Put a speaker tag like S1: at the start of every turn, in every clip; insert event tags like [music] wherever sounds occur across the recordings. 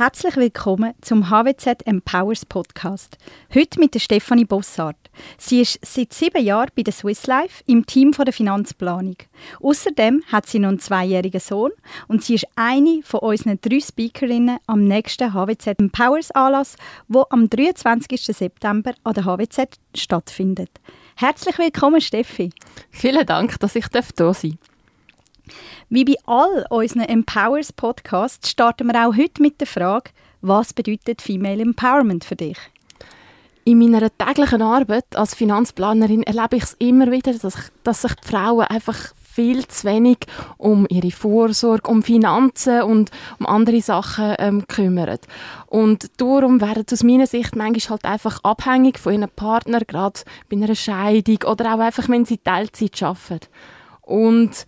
S1: Herzlich willkommen zum HWZ Empowers Podcast. Heute mit der Stefanie Bossart. Sie ist seit sieben Jahren bei der Swiss Life im Team der Finanzplanung. Außerdem hat sie noch einen zweijährigen Sohn und sie ist eine von unseren drei Speakerinnen am nächsten HWZ Empowers Anlass, wo am 23. September an der HWZ stattfindet. Herzlich willkommen, Steffi.
S2: Vielen Dank, dass ich hier sein darf.
S1: Wie bei all unseren Empowers Podcasts starten wir auch heute mit der Frage, was bedeutet Female Empowerment für dich?
S2: In meiner täglichen Arbeit als Finanzplanerin erlebe ich es immer wieder, dass, dass sich die Frauen einfach viel zu wenig um ihre Vorsorge, um Finanzen und um andere Sachen ähm, kümmern. Und darum werden aus meiner Sicht manchmal halt einfach abhängig von ihrem Partner, gerade bei einer Scheidung oder auch einfach, wenn sie Teilzeit arbeiten. Und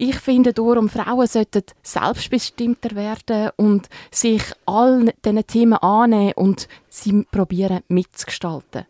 S2: ich finde darum, Frauen sollten selbstbestimmter werden und sich all diesen Themen annehmen und sie probieren mitzugestalten.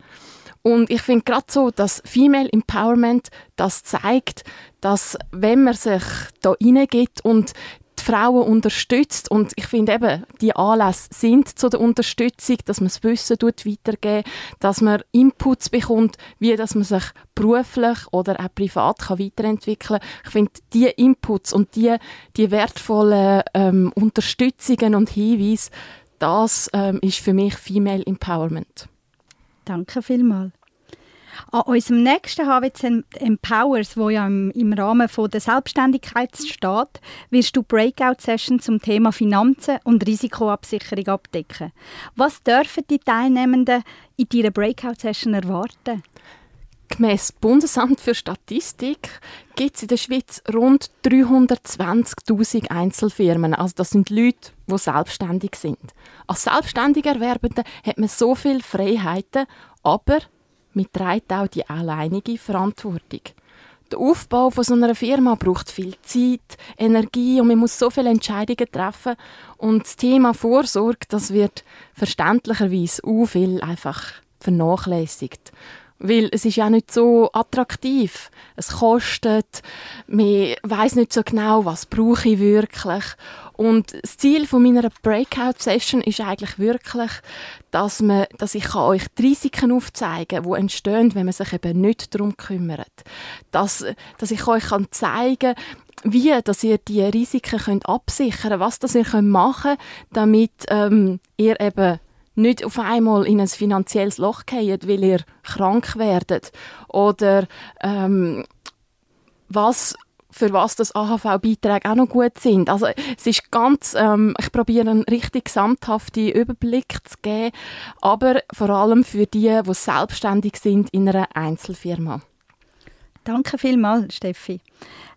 S2: Und ich finde gerade so, dass Female Empowerment das zeigt, dass wenn man sich da reingeht und die Frauen unterstützt und ich finde eben, die Anlässe sind zu der Unterstützung, dass man das Wissen weitergeben dass man Inputs bekommt, wie dass man sich beruflich oder auch privat kann weiterentwickeln kann. Ich finde, die Inputs und die, die wertvollen ähm, Unterstützungen und Hinweise, das ähm, ist für mich Female Empowerment.
S1: Danke vielmals. An unserem nächsten HWZ Empowers, wo ja im, im Rahmen von der Selbstständigkeit steht, wirst du Breakout-Sessions zum Thema Finanzen und Risikoabsicherung abdecken. Was dürfen die Teilnehmenden in deiner Breakout-Session erwarten?
S2: Gemäss Bundesamt für Statistik gibt es in der Schweiz rund 320.000 Einzelfirmen. Also das sind Leute, die selbstständig sind. Als selbstständiger Erwerbende hat man so viele Freiheiten, aber mit trägt auch die alleinige Verantwortung. Der Aufbau von so einer Firma braucht viel Zeit, Energie und man muss so viele Entscheidungen treffen. Und das Thema Vorsorge, das wird verständlicherweise auch viel einfach vernachlässigt. Weil es ist ja nicht so attraktiv. Es kostet, man weiß nicht so genau, was brauche ich wirklich. Und das Ziel von meiner Breakout-Session ist eigentlich wirklich, dass, man, dass ich euch die Risiken aufzeigen kann, die entstehen, wenn man sich eben nicht darum kümmert. Dass, dass ich euch kann zeigen kann, wie dass ihr die Risiken könnt absichern könnt, was das ihr machen könnt, damit ähm, ihr eben nicht auf einmal in ein finanzielles Loch geht, weil ihr krank werdet oder ähm, was für was das AHV-Beiträge auch noch gut sind. Also es ist ganz, ähm, ich probiere einen richtig gesamthaften Überblick zu geben, aber vor allem für die, die selbstständig sind in einer Einzelfirma.
S1: Danke vielmals, Steffi.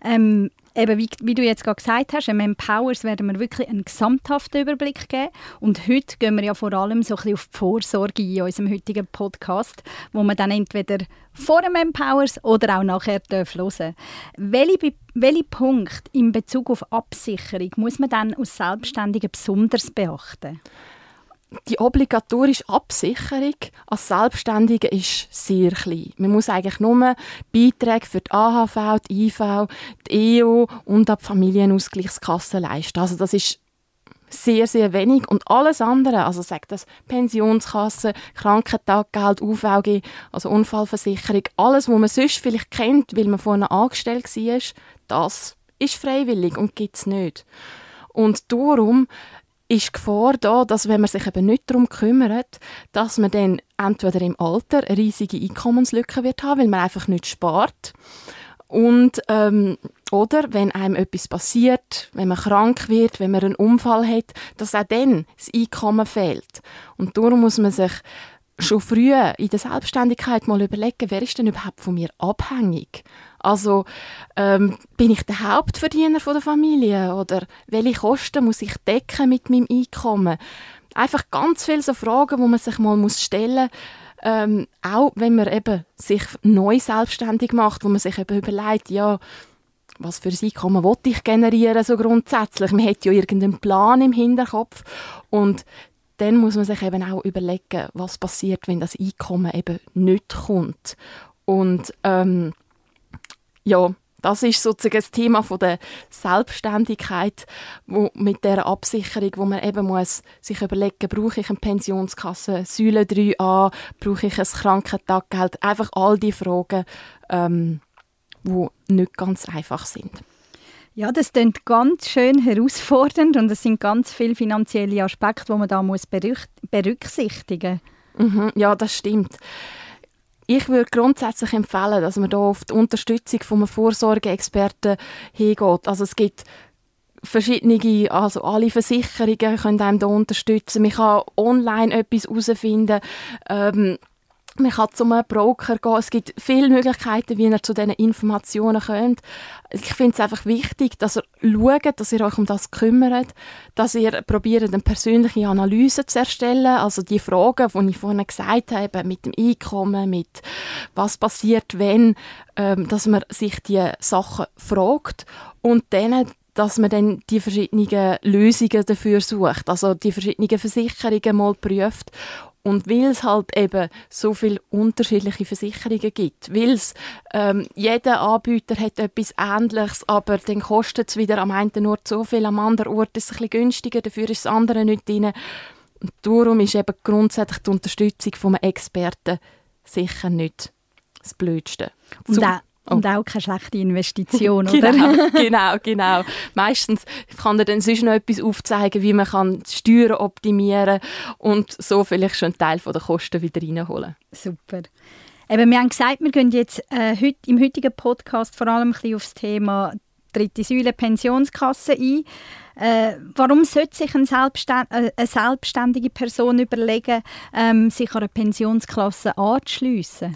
S1: Ähm, eben, wie, wie, du jetzt gerade gesagt hast, im Empowers werden wir wirklich einen gesamthaften Überblick geben. Und heute gehen wir ja vor allem so ein bisschen auf die Vorsorge in unserem heutigen Podcast, wo man dann entweder vor dem Empowers oder auch nachher hören darf. Welche, welche Punkte in Bezug auf Absicherung muss man dann als Selbstständiger besonders beachten?
S2: Die obligatorische Absicherung als Selbstständige ist sehr klein. Man muss eigentlich nur Beiträge für die AHV, die IV, die EO und die Familienausgleichskasse leisten. Also das ist sehr, sehr wenig. Und alles andere, also sagt das Pensionskasse, Krankentaggeld, UVG, also Unfallversicherung, alles, was man sonst vielleicht kennt, weil man vorne angestellt war, das ist freiwillig und gibt es nicht. Und darum ist die Gefahr da, dass wenn man sich eben nicht darum kümmert, dass man dann entweder im Alter eine riesige Einkommenslücke wird haben, weil man einfach nicht spart. Und, ähm, oder wenn einem etwas passiert, wenn man krank wird, wenn man einen Unfall hat, dass auch dann das Einkommen fehlt. Und darum muss man sich schon früh in der Selbstständigkeit mal überlegen, wer ist denn überhaupt von mir abhängig? Also ähm, bin ich der Hauptverdiener von der Familie oder welche Kosten muss ich decken mit meinem Einkommen? Einfach ganz viele so Fragen, wo man sich mal muss stellen ähm, auch wenn man eben sich neu selbstständig macht, wo man sich eben überlegt, ja, was für ein Einkommen wollte ich generieren, so grundsätzlich. Man hat ja irgendeinen Plan im Hinterkopf und dann muss man sich eben auch überlegen, was passiert, wenn das Einkommen eben nicht kommt. Und ähm, ja, Das ist sozusagen das Thema von der Selbstständigkeit wo mit der Absicherung, wo man eben muss sich überlegen, brauche ich eine Pensionskasse, Säule 3a, brauche ich ein Krankentaggeld, einfach all die Fragen, ähm, die nicht ganz einfach sind.
S1: Ja, das klingt ganz schön herausfordernd und es sind ganz viele finanzielle Aspekte, die man da muss berücksichtigen
S2: muss. Mhm, ja, das stimmt. Ich würde grundsätzlich empfehlen, dass man da auf die Unterstützung von einem Vorsorgeexperten hingeht. Also es gibt verschiedene, also alle Versicherungen können einem da unterstützen. Man kann online etwas herausfinden. Ähm, man kann zu einem Broker gehen. Es gibt viele Möglichkeiten, wie ihr zu diesen Informationen kommt. Ich finde es einfach wichtig, dass ihr schaut, dass ihr euch um das kümmert, dass ihr probiert, eine persönliche Analyse zu erstellen. Also die Fragen, die ich vorhin gesagt habe, mit dem Einkommen, mit was passiert, wenn, ähm, dass man sich die Sachen fragt und dann dass man dann die verschiedenen Lösungen dafür sucht, also die verschiedenen Versicherungen mal prüft und weil es halt eben so viele unterschiedliche Versicherungen gibt, weil es ähm, jeder Anbieter hat etwas Ähnliches, aber dann kostet es wieder am einen Ort so viel, am anderen Ort ist es ein bisschen günstiger, dafür ist das andere nicht drin. Und darum ist eben grundsätzlich die Unterstützung von einem Experten sicher nicht das Blödste.
S1: Und auch, und auch keine schlechte Investition, [laughs]
S2: oder? genau, [laughs] genau, genau. Meistens kann er dann sonst noch etwas aufzeigen, wie man kann Steuern optimieren kann und so vielleicht schon einen Teil der Kosten wieder reinholen.
S1: Super. Eben, wir haben gesagt, wir gehen jetzt äh, heut, im heutigen Podcast vor allem ein bisschen auf das Thema dritte Säule Pensionskasse ein. Äh, warum sollte sich eine, Selbstständ äh, eine selbstständige Person überlegen, ähm, sich an eine Pensionsklasse anzuschliessen?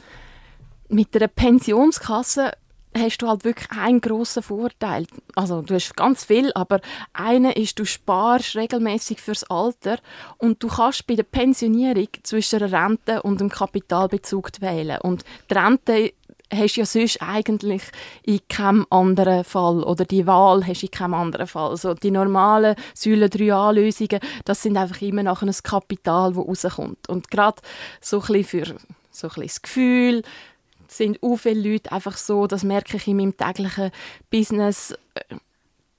S2: Mit einer Pensionskasse hast du halt wirklich einen grossen Vorteil. Also du hast ganz viel, aber einer ist, du sparst regelmäßig fürs Alter und du kannst bei der Pensionierung zwischen der Rente und dem Kapitalbezug wählen. Und die Rente hast du ja sonst eigentlich in keinem anderen Fall oder die Wahl hast du in keinem anderen Fall. Also die normalen Säule 3a-Lösungen, das sind einfach immer noch ein Kapital, das rauskommt. Und gerade so ein bisschen für so ein bisschen das Gefühl, sind auch viele Leute einfach so, das merke ich in meinem täglichen Business, äh,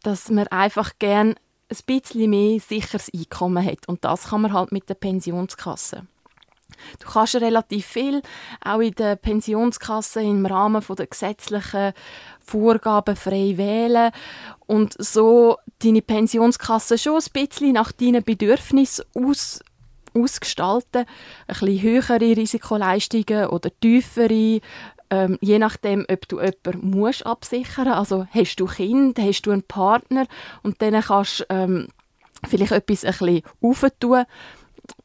S2: dass man einfach gern ein bisschen mehr sicheres Einkommen hat. Und das kann man halt mit der Pensionskasse. Du kannst relativ viel auch in der Pensionskasse im Rahmen der gesetzlichen Vorgaben frei wählen und so deine Pensionskasse schon ein bisschen nach deinen Bedürfnissen aus, ausgestalten. Ein bisschen höhere Risikoleistungen oder tiefere, ähm, je nachdem, ob du jemanden musst absichern Also hast du Kind, hast du einen Partner und dann kannst du ähm, vielleicht etwas ein bisschen aufentun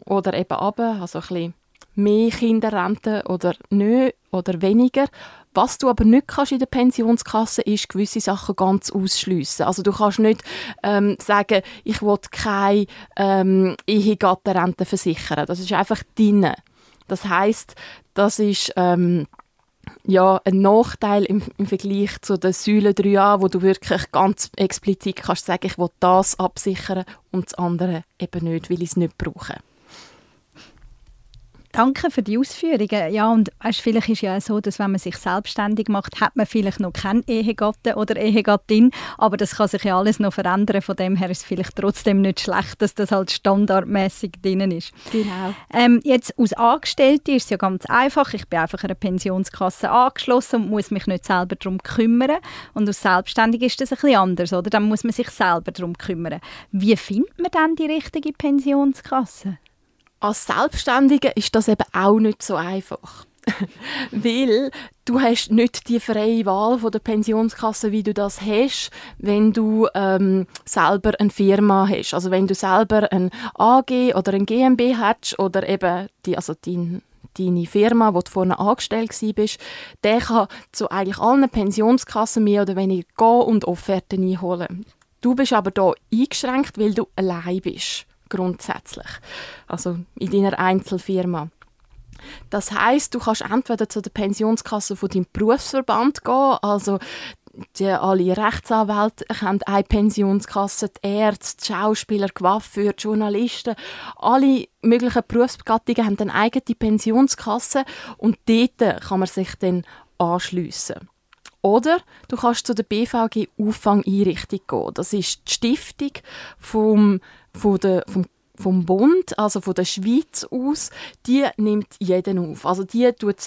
S2: oder eben runter, also ein bisschen mehr Kinderrente oder nicht oder weniger. Was du aber nicht kannst in der Pensionskasse ist gewisse Sachen ganz ausschliessen. Also du kannst nicht ähm, sagen, ich will keine ähm, Ehegattenrente versichern. Das ist einfach deine. Das heißt, das ist ähm, ja, ein Nachteil im, im, Vergleich zu den Säulen 3a, wo du wirklich ganz explizit kannst sagen, ich will das absichern und das andere eben nicht, weil ich es nicht brauche.
S1: Danke für die Ausführungen. Ja, und weißt, vielleicht ist ja so, dass wenn man sich selbstständig macht, hat man vielleicht noch keinen Ehegatten oder Ehegattin, aber das kann sich ja alles noch verändern. Von dem her ist es vielleicht trotzdem nicht schlecht, dass das halt standardmäßig drin ist.
S2: Genau.
S1: Ähm, jetzt aus Angestellte ist es ja ganz einfach. Ich bin einfach einer Pensionskasse angeschlossen und muss mich nicht selber darum kümmern. Und aus Selbstständig ist das ein bisschen anders, oder? Dann muss man sich selber darum kümmern. Wie findet man dann die richtige Pensionskasse?
S2: Als Selbstständige ist das eben auch nicht so einfach. [laughs] Weil du hast nicht die freie Wahl von der Pensionskasse, wie du das hast, wenn du ähm, selber eine Firma hast. Also wenn du selber ein AG oder ein GmbH hast oder eben die, also dein deine Firma, wo du vorne angestellt bist, der kann zu eigentlich allen Pensionskassen mehr oder weniger gehen und Offerten einholen. Du bist aber da eingeschränkt, weil du allein bist grundsätzlich. Also in deiner Einzelfirma. Das heißt, du kannst entweder zu der Pensionskasse von deinem Berufsverband gehen, also die, alle Rechtsanwälte haben eine Pensionskasse, die Ärzte, die Schauspieler, die Journalisten, alle möglichen Berufsgattungen haben eine eigene Pensionskasse und dort kann man sich dann anschliessen. Oder du kannst zu der BVG Auffangeinrichtung gehen. Das ist die Stiftung vom, von der, vom vom Bund, also von der Schweiz aus, die nimmt jeden auf. Also die tut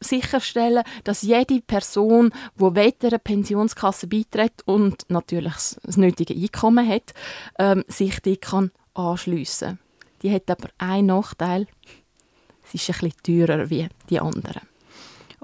S2: sicherstellen, dass jede Person, die einer Pensionskasse beitritt und natürlich das nötige Einkommen hat, ähm, sich die kann anschliessen. Die hat aber einen Nachteil: sie ist ein bisschen teurer wie die anderen.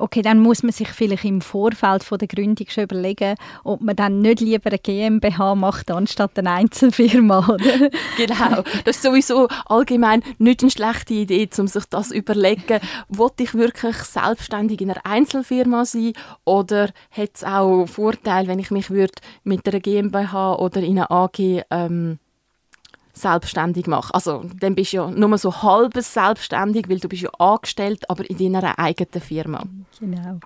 S1: Okay, dann muss man sich vielleicht im Vorfeld von der Gründung schon überlegen, ob man dann nicht lieber eine GmbH macht, anstatt eine Einzelfirma, [laughs]
S2: genau, das ist sowieso allgemein nicht eine schlechte Idee, um sich das zu überlegen, wollte ich wirklich selbstständig in einer Einzelfirma sein oder hat es auch Vorteile, wenn ich mich würde mit einer GmbH oder in einer AG ähm, selbstständig mache. Also dann bist du ja nur so halbes selbstständig, weil du bist ja angestellt, aber in deiner eigenen Firma.
S1: Genau.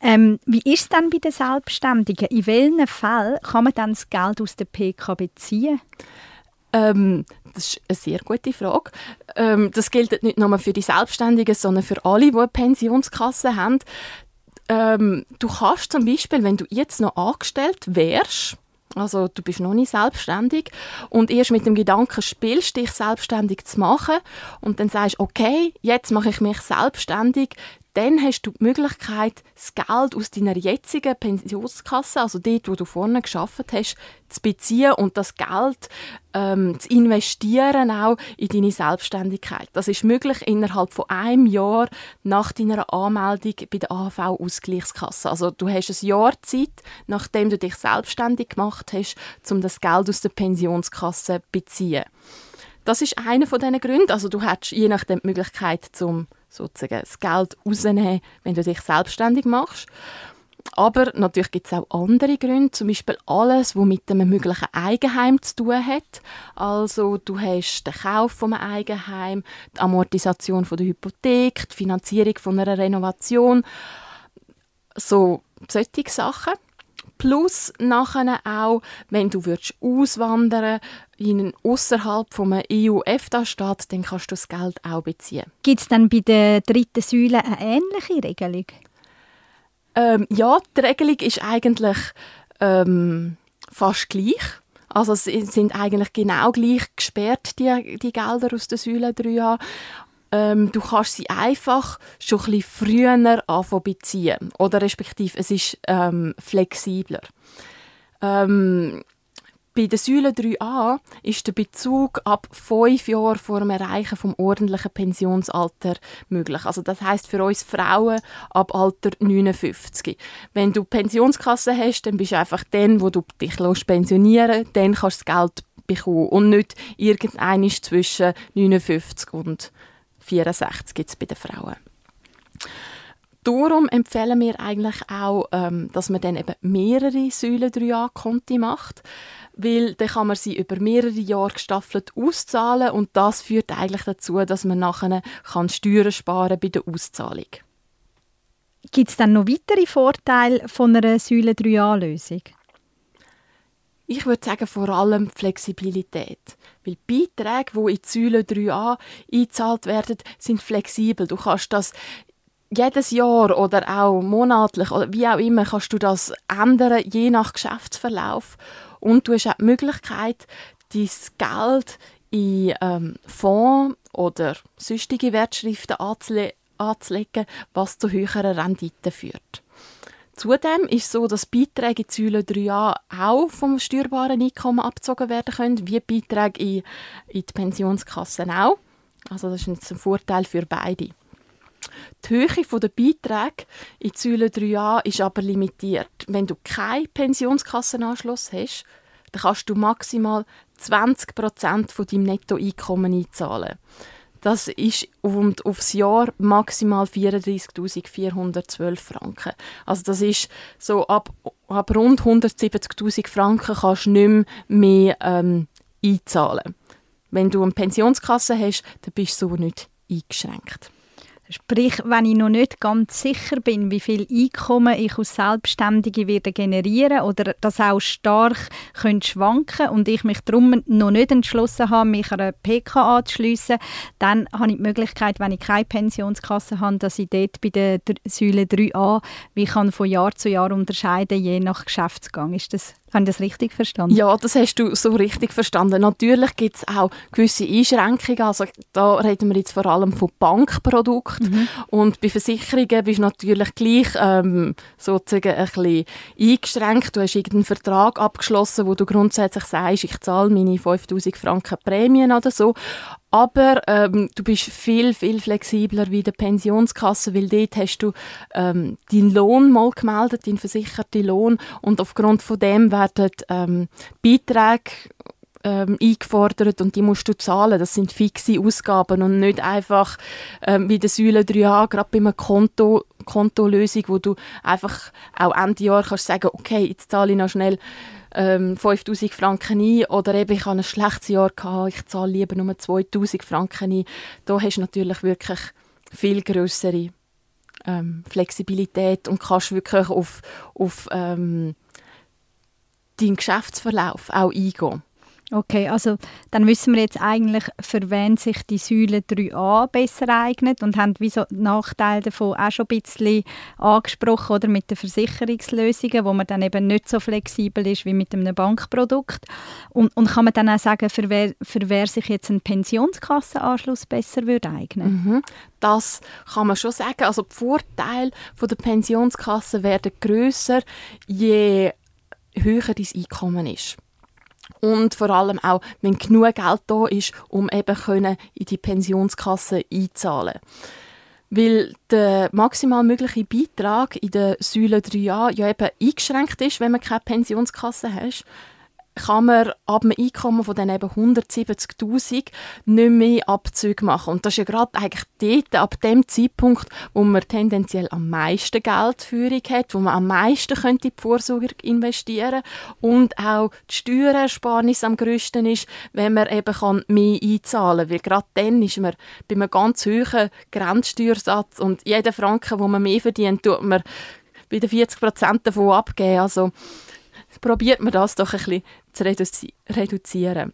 S1: Ähm, wie ist es dann bei den Selbstständigen? In welchen Fällen kann man dann das Geld aus der PK beziehen?
S2: Ähm, das ist eine sehr gute Frage. Ähm, das gilt nicht nur für die Selbstständigen, sondern für alle, die eine Pensionskasse haben. Ähm, du kannst zum Beispiel, wenn du jetzt noch angestellt wärst, also du bist noch nicht selbstständig. Und erst mit dem Gedanken spielst, dich selbstständig zu machen. Und dann sagst, okay, jetzt mache ich mich selbstständig, dann hast du die Möglichkeit, das Geld aus deiner jetzigen Pensionskasse, also dort, wo du vorne geschafft hast, zu beziehen und das Geld ähm, zu investieren auch in deine Selbstständigkeit. Das ist möglich innerhalb von einem Jahr nach deiner Anmeldung bei der AHV-Ausgleichskasse. Also du hast ein Jahr Zeit, nachdem du dich selbstständig gemacht hast, um das Geld aus der Pensionskasse zu beziehen. Das ist einer von diesen Gründen. Also du hast je nachdem die Möglichkeit, zum sozusagen das Geld rausnehmen, wenn du dich selbstständig machst. Aber natürlich gibt es auch andere Gründe, zum Beispiel alles, was mit einem möglichen Eigenheim zu tun hat. Also du hast den Kauf von einem Eigenheim, die Amortisation von der Hypothek, die Finanzierung von einer Renovation, so solche Sachen. Plus nachher auch, wenn du würdest auswandern in außerhalb vom EU-EFTA-Staat, dann kannst du das Geld auch beziehen.
S1: Gibt es dann bei der dritten Säule eine ähnliche Regelung?
S2: Ähm, ja, die Regelung ist eigentlich ähm, fast gleich. Also es sind eigentlich genau gleich gesperrt, die, die Gelder aus der Säule 3a ähm, du kannst sie einfach schon ein bisschen früher anfangen beziehen. Oder respektive, es ist ähm, flexibler. Ähm, bei der Säule 3a ist der Bezug ab fünf Jahren vor dem Erreichen vom ordentlichen Pensionsalter möglich. Also das heißt für uns Frauen ab Alter 59. Wenn du Pensionskasse hast, dann bist du einfach dann, wo du dich pensionieren dann kannst du das Geld bekommen und nicht irgendein zwischen 59 und 64 gibt es bei den Frauen. Darum empfehlen wir eigentlich auch, ähm, dass man dann eben mehrere Säulen 3a-Konti macht, weil dann kann man sie über mehrere Jahre gestaffelt auszahlen und das führt eigentlich dazu, dass man nachher kann Steuern sparen bei der Auszahlung.
S1: Gibt es dann noch weitere Vorteile von einer Säule 3a-Lösung?
S2: Ich würde sagen, vor allem Flexibilität. Weil Beiträge, die in die Säule 3a eingezahlt werden, sind flexibel. Du kannst das jedes Jahr oder auch monatlich oder wie auch immer kannst du das ändern, je nach Geschäftsverlauf. Und du hast auch die Möglichkeit, dein Geld in ähm, Fonds oder sonstige Wertschriften anzulegen, was zu höheren Renditen führt. Zudem ist es so, dass Beiträge in Säule 3a auch vom steuerbaren Einkommen abgezogen werden können, wie Beiträge in, in die Pensionskassen auch. Also das ist ein Vorteil für beide. Die Höhe der Beiträge in Säule 3a ist aber limitiert. Wenn du keinen Pensionskassenanschluss hast, dann kannst du maximal 20% von deinem Nettoeinkommen einzahlen. Das ist und aufs Jahr maximal 34.412 Franken. Also das ist so ab, ab rund 170.000 Franken kannst du nicht mehr, mehr ähm, einzahlen. Wenn du eine Pensionskasse hast, dann bist du so nicht eingeschränkt.
S1: Sprich, wenn ich noch nicht ganz sicher bin, wie viel Einkommen ich als Selbstständige werde generieren oder das auch stark könnte schwanken und ich mich darum noch nicht entschlossen habe, mich einer PK anzuschliessen, dann habe ich die Möglichkeit, wenn ich keine Pensionskasse habe, dass ich dort bei der Säule 3a wie kann von Jahr zu Jahr unterscheiden, je nach Geschäftsgang. Ist das habe ich das richtig verstanden?
S2: Ja, das hast du so richtig verstanden. Natürlich gibt es auch gewisse Einschränkungen. Also da reden wir jetzt vor allem von Bankprodukten. Mhm. Und bei Versicherungen bist du natürlich gleich ähm, sozusagen ein bisschen eingeschränkt. Du hast irgendeinen Vertrag abgeschlossen, wo du grundsätzlich sagst, ich zahle meine 5000 Franken Prämien oder so. Aber ähm, du bist viel, viel flexibler wie der Pensionskasse, weil dort hast du ähm, deinen Lohn mal gemeldet, deinen versicherten Lohn und aufgrund von dem werden ähm, Beiträge ähm, eingefordert und die musst du zahlen. Das sind fixe Ausgaben und nicht einfach ähm, wie der Säule 3a, gerade bei einem Konto, Kontolösung, wo du einfach auch Ende Jahr kannst sagen, okay, jetzt zahle ich noch schnell ähm, 5000 Franken ein oder eben ich habe ein schlechtes Jahr gehabt, ich zahle lieber nur 2000 Franken ein. Da hast du natürlich wirklich viel größere ähm, Flexibilität und kannst wirklich auf, auf ähm, deinen Geschäftsverlauf auch eingehen.
S1: Okay, also dann wissen wir jetzt eigentlich, für wen sich die Säule 3a besser eignet und haben wie so Nachteile davon auch schon ein bisschen angesprochen oder mit den Versicherungslösungen, wo man dann eben nicht so flexibel ist wie mit einem Bankprodukt. Und, und kann man dann auch sagen, für wer, für wer sich jetzt ein Pensionskassenanschluss besser würde eignen?
S2: Mhm. Das kann man schon sagen. Also die Vorteile der Pensionskasse werden grösser, je höher dein Einkommen ist und vor allem auch, wenn genug Geld da ist, um eben in die Pensionskasse einzahlen. Weil der maximal mögliche Beitrag in der Säule 3a ja eben eingeschränkt ist, wenn man keine Pensionskasse hat kann man ab einem Einkommen von dann eben 170'000 nicht mehr Abzüge machen. Und das ist ja gerade eigentlich dort, ab dem Zeitpunkt, wo man tendenziell am meisten Geldführung hat, wo man am meisten könnte in die Vorsorge investieren und auch die Steuerersparnis am grössten ist, wenn man eben kann mehr einzahlen kann. Weil gerade dann ist man bei einem ganz hohen Grenzsteuersatz und jeden Franken, wo man mehr verdient, tut man den 40% davon abgeben. Also probiert man das doch ein bisschen zu reduzi reduzieren.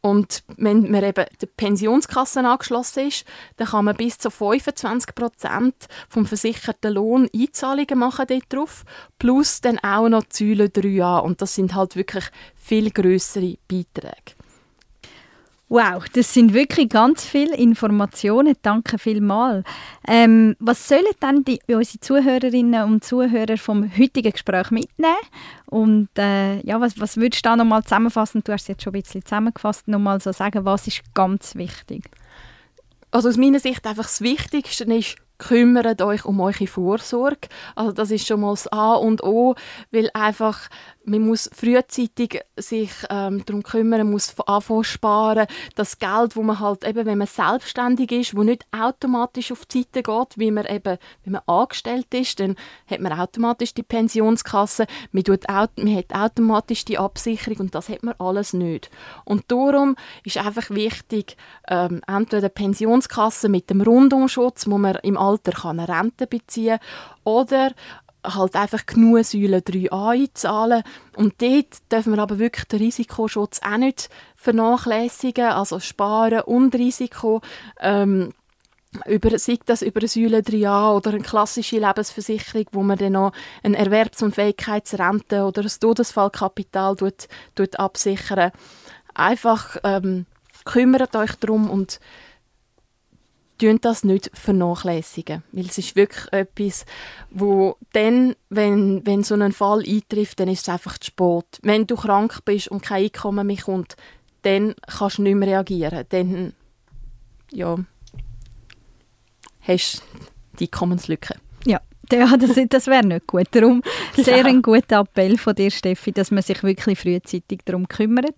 S2: Und wenn man eben der Pensionskasse angeschlossen ist, dann kann man bis zu 25% vom versicherten Lohn Einzahlungen machen darauf, plus dann auch noch die Säule 3a. Und das sind halt wirklich viel größere Beiträge.
S1: Wow, das sind wirklich ganz viele Informationen. Danke vielmals. Ähm, was sollen dann die, unsere Zuhörerinnen und Zuhörer vom heutigen Gespräch mitnehmen? Und äh, ja, was, was würdest du da nochmal zusammenfassen? Du hast es jetzt schon ein bisschen zusammengefasst. Nochmal so sagen, was ist ganz wichtig?
S2: Also aus meiner Sicht einfach das Wichtigste ist, kümmert euch um eure Vorsorge. Also das ist schon mal das A und O, weil einfach man muss frühzeitig sich ähm, darum kümmern, muss anfangen sparen. Das Geld, wo man halt eben, wenn man selbstständig ist, wo nicht automatisch auf die Seite geht, wie man eben, wenn man angestellt ist, dann hat man automatisch die Pensionskasse, man, tut, man hat automatisch die Absicherung und das hat man alles nicht. Und darum ist einfach wichtig, ähm, entweder Pensionskasse mit dem Rundumschutz, wo man im Alter kann eine Rente beziehen oder halt einfach genug Säule 3a einzahlen. Und dort dürfen wir aber wirklich den Risikoschutz auch nicht vernachlässigen, also sparen und Risiko. Ähm, über, sei das über eine Säule 3a oder eine klassische Lebensversicherung, wo man dann noch eine Erwerbsunfähigkeitsrente oder ein Todesfallkapital tut, tut absichern. Einfach ähm, kümmert euch darum und tun das nicht vernachlässigen. Weil es ist wirklich etwas, wo dann, wenn, wenn so ein Fall eintrifft, dann ist es einfach zu spät. Wenn du krank bist und kein Einkommen mehr kommt, dann kannst du nicht mehr reagieren. Dann, ja, hast du die Einkommenslücke.
S1: Ja, das, das wäre nicht gut. Darum sehr ja. ein guter Appell von dir, Steffi, dass man sich wirklich frühzeitig darum kümmert.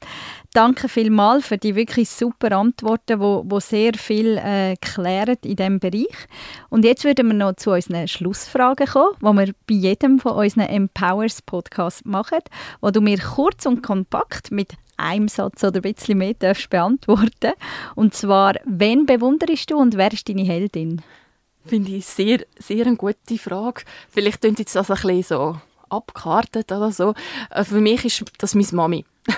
S1: Danke vielmals für die wirklich super Antworten, wo, wo sehr viel äh, klären in diesem Bereich. Und jetzt würden wir noch zu unseren Schlussfragen kommen, die wir bei jedem von unseren Empowers Podcasts machen, wo du mir kurz und kompakt mit einem Satz oder ein bisschen mehr darfst beantworten. Und zwar, wen bewunderst du und wer ist deine Heldin?
S2: Finde ich sehr, sehr eine gute Frage. Vielleicht klingt jetzt das ein bisschen so abgekartet oder so. Äh, für mich ist das meine Mami. [laughs]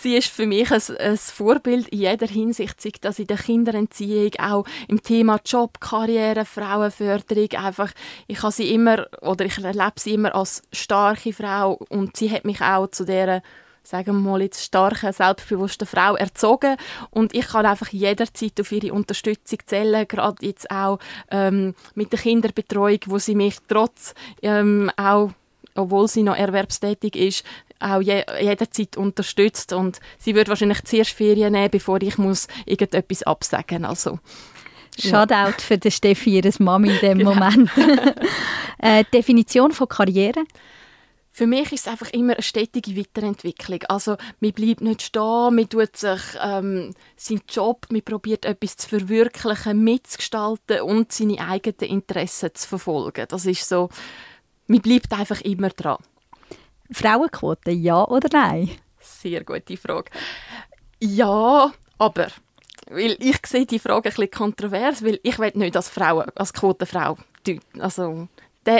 S2: Sie ist für mich ein, ein, Vorbild in jeder Hinsicht, sei in der Kinderentziehung, auch im Thema Job, Karriere, Frauenförderung. Einfach, ich habe sie immer oder ich erlebe sie immer als starke Frau und sie hat mich auch zu der sagen wir mal jetzt starke, selbstbewusste Frau erzogen und ich kann einfach jederzeit auf ihre Unterstützung zählen, gerade jetzt auch ähm, mit der Kinderbetreuung, wo sie mich trotz ähm, auch obwohl sie noch erwerbstätig ist, auch je, jederzeit unterstützt und sie wird wahrscheinlich zuerst Ferien nehmen, bevor ich muss irgendetwas absagen also
S1: Shoutout ja. für die Steffi, ihre Mami in dem [laughs] genau. Moment. [laughs] äh, Definition von Karriere?
S2: Für mich ist es einfach immer eine stetige Weiterentwicklung. Also man bleibt nicht stehen, man tut sich ähm, seinen Job, man probiert etwas zu verwirklichen, mitzugestalten und seine eigenen Interessen zu verfolgen. Das ist so, man bleibt einfach immer dran.
S1: Frauenquote, ja oder nein?
S2: Sehr gute Frage. Ja, aber weil ich sehe die Frage ein bisschen kontrovers, weil ich will nicht als Frau, als Quotenfrau, also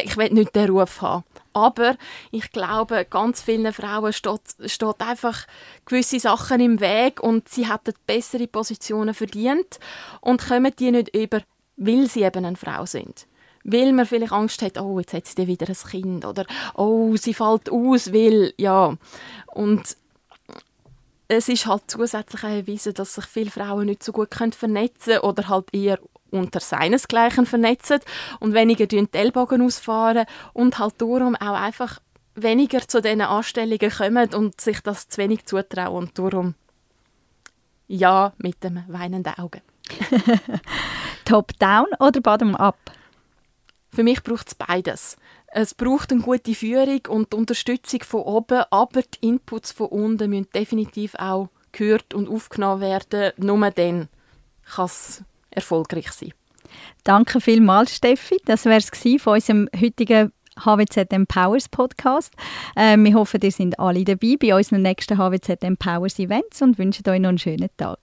S2: ich will nicht den Ruf haben. Aber ich glaube, ganz vielen Frauen steht, steht einfach gewisse Sachen im Weg und sie hätten bessere Positionen verdient und kommen die nicht über, weil sie eben eine Frau sind weil man vielleicht Angst hat, oh, jetzt hat sie wieder ein Kind oder oh, sie fällt aus, weil, ja. Und es ist halt zusätzlich erwiesen, dass sich viele Frauen nicht so gut vernetzen können oder halt eher unter seinesgleichen vernetzen und weniger die Ellbogen ausfahren und halt darum auch einfach weniger zu diesen Anstellungen kommen und sich das zu wenig zutrauen und darum ja mit dem weinenden Auge. [laughs]
S1: Top-down oder bottom-up?
S2: Für mich braucht es beides. Es braucht eine gute Führung und Unterstützung von oben, aber die Inputs von unten müssen definitiv auch gehört und aufgenommen werden. Nur dann kann es erfolgreich sein.
S1: Danke vielmals, Steffi. Das wäre es von unserem heutigen HWZ Empowers Podcast. Äh, wir hoffen, ihr seid alle dabei bei unseren nächsten HWZ Empowers Events und wünschen euch noch einen schönen Tag.